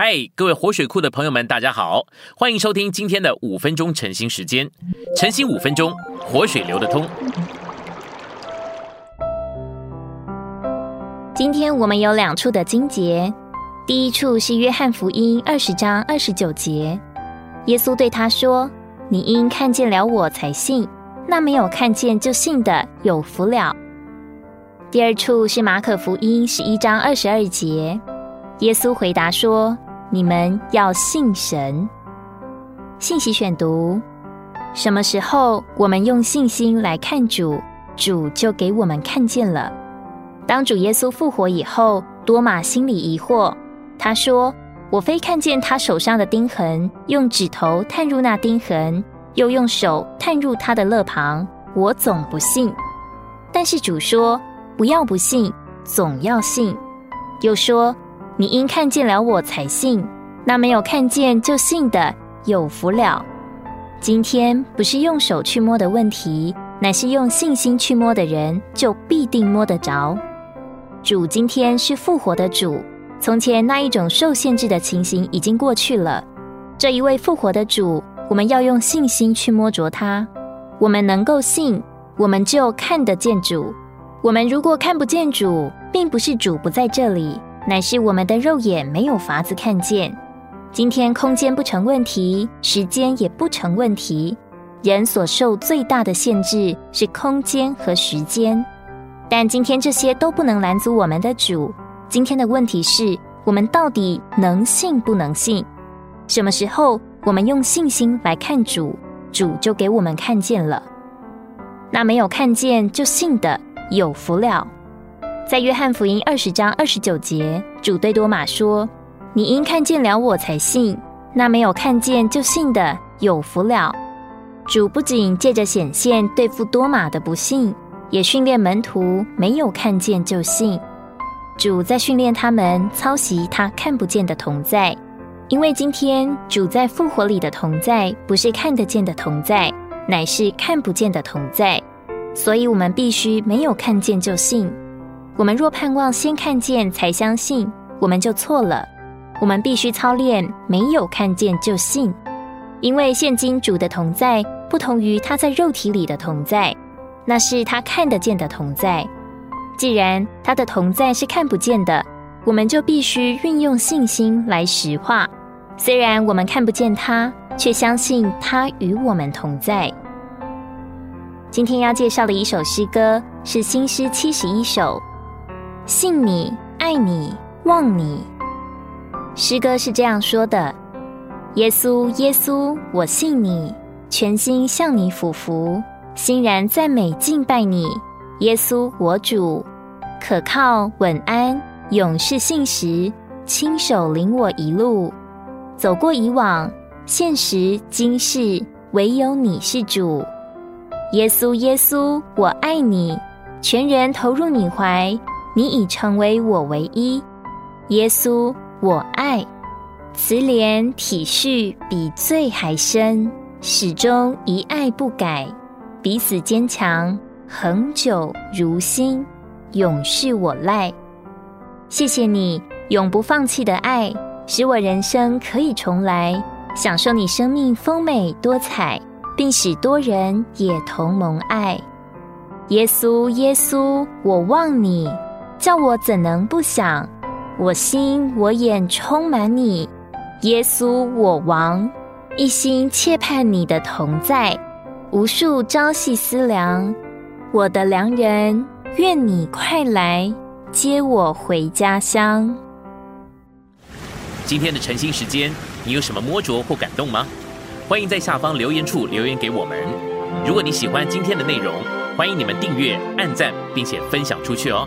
嗨，各位活水库的朋友们，大家好，欢迎收听今天的五分钟晨兴时间。晨兴五分钟，活水流得通。今天我们有两处的经节，第一处是约翰福音二十章二十九节，耶稣对他说：“你因看见了我才信，那没有看见就信的有福了。”第二处是马可福音十一章二十二节，耶稣回答说。你们要信神。信息选读：什么时候我们用信心来看主，主就给我们看见了。当主耶稣复活以后，多马心里疑惑，他说：“我非看见他手上的钉痕，用指头探入那钉痕，又用手探入他的肋旁，我总不信。”但是主说：“不要不信，总要信。”又说。你因看见了我才信，那没有看见就信的有福了。今天不是用手去摸的问题，乃是用信心去摸的人就必定摸得着。主今天是复活的主，从前那一种受限制的情形已经过去了。这一位复活的主，我们要用信心去摸着他。我们能够信，我们就看得见主。我们如果看不见主，并不是主不在这里。乃是我们的肉眼没有法子看见。今天空间不成问题，时间也不成问题。人所受最大的限制是空间和时间，但今天这些都不能拦阻我们的主。今天的问题是我们到底能信不能信？什么时候我们用信心来看主，主就给我们看见了。那没有看见就信的，有福了。在约翰福音二十章二十九节，主对多马说：“你因看见了我才信，那没有看见就信的有福了。”主不仅借着显现对付多马的不信，也训练门徒没有看见就信。主在训练他们操袭他看不见的同在，因为今天主在复活里的同在不是看得见的同在，乃是看不见的同在，所以我们必须没有看见就信。我们若盼望先看见才相信，我们就错了。我们必须操练，没有看见就信，因为现今主的同在不同于他在肉体里的同在，那是他看得见的同在。既然他的同在是看不见的，我们就必须运用信心来实化。虽然我们看不见他，却相信他与我们同在。今天要介绍的一首诗歌是新诗七十一首。信你，爱你，望你。诗歌是这样说的：耶稣，耶稣，我信你，全心向你俯伏，欣然赞美敬拜你。耶稣，我主，可靠稳安，永世信实，亲手领我一路，走过以往，现实今世，唯有你是主。耶稣，耶稣，我爱你，全人投入你怀。你已成为我唯一，耶稣，我爱，慈怜体恤比罪还深，始终一爱不改，彼此坚强，恒久如新，永是我赖。谢谢你永不放弃的爱，使我人生可以重来，享受你生命丰美多彩，并使多人也同蒙爱。耶稣，耶稣，我望你。叫我怎能不想？我心我眼充满你，耶稣我王，一心切盼你的同在，无数朝夕思量，我的良人，愿你快来接我回家乡。今天的晨兴时间，你有什么摸着或感动吗？欢迎在下方留言处留言给我们。如果你喜欢今天的内容，欢迎你们订阅、按赞，并且分享出去哦。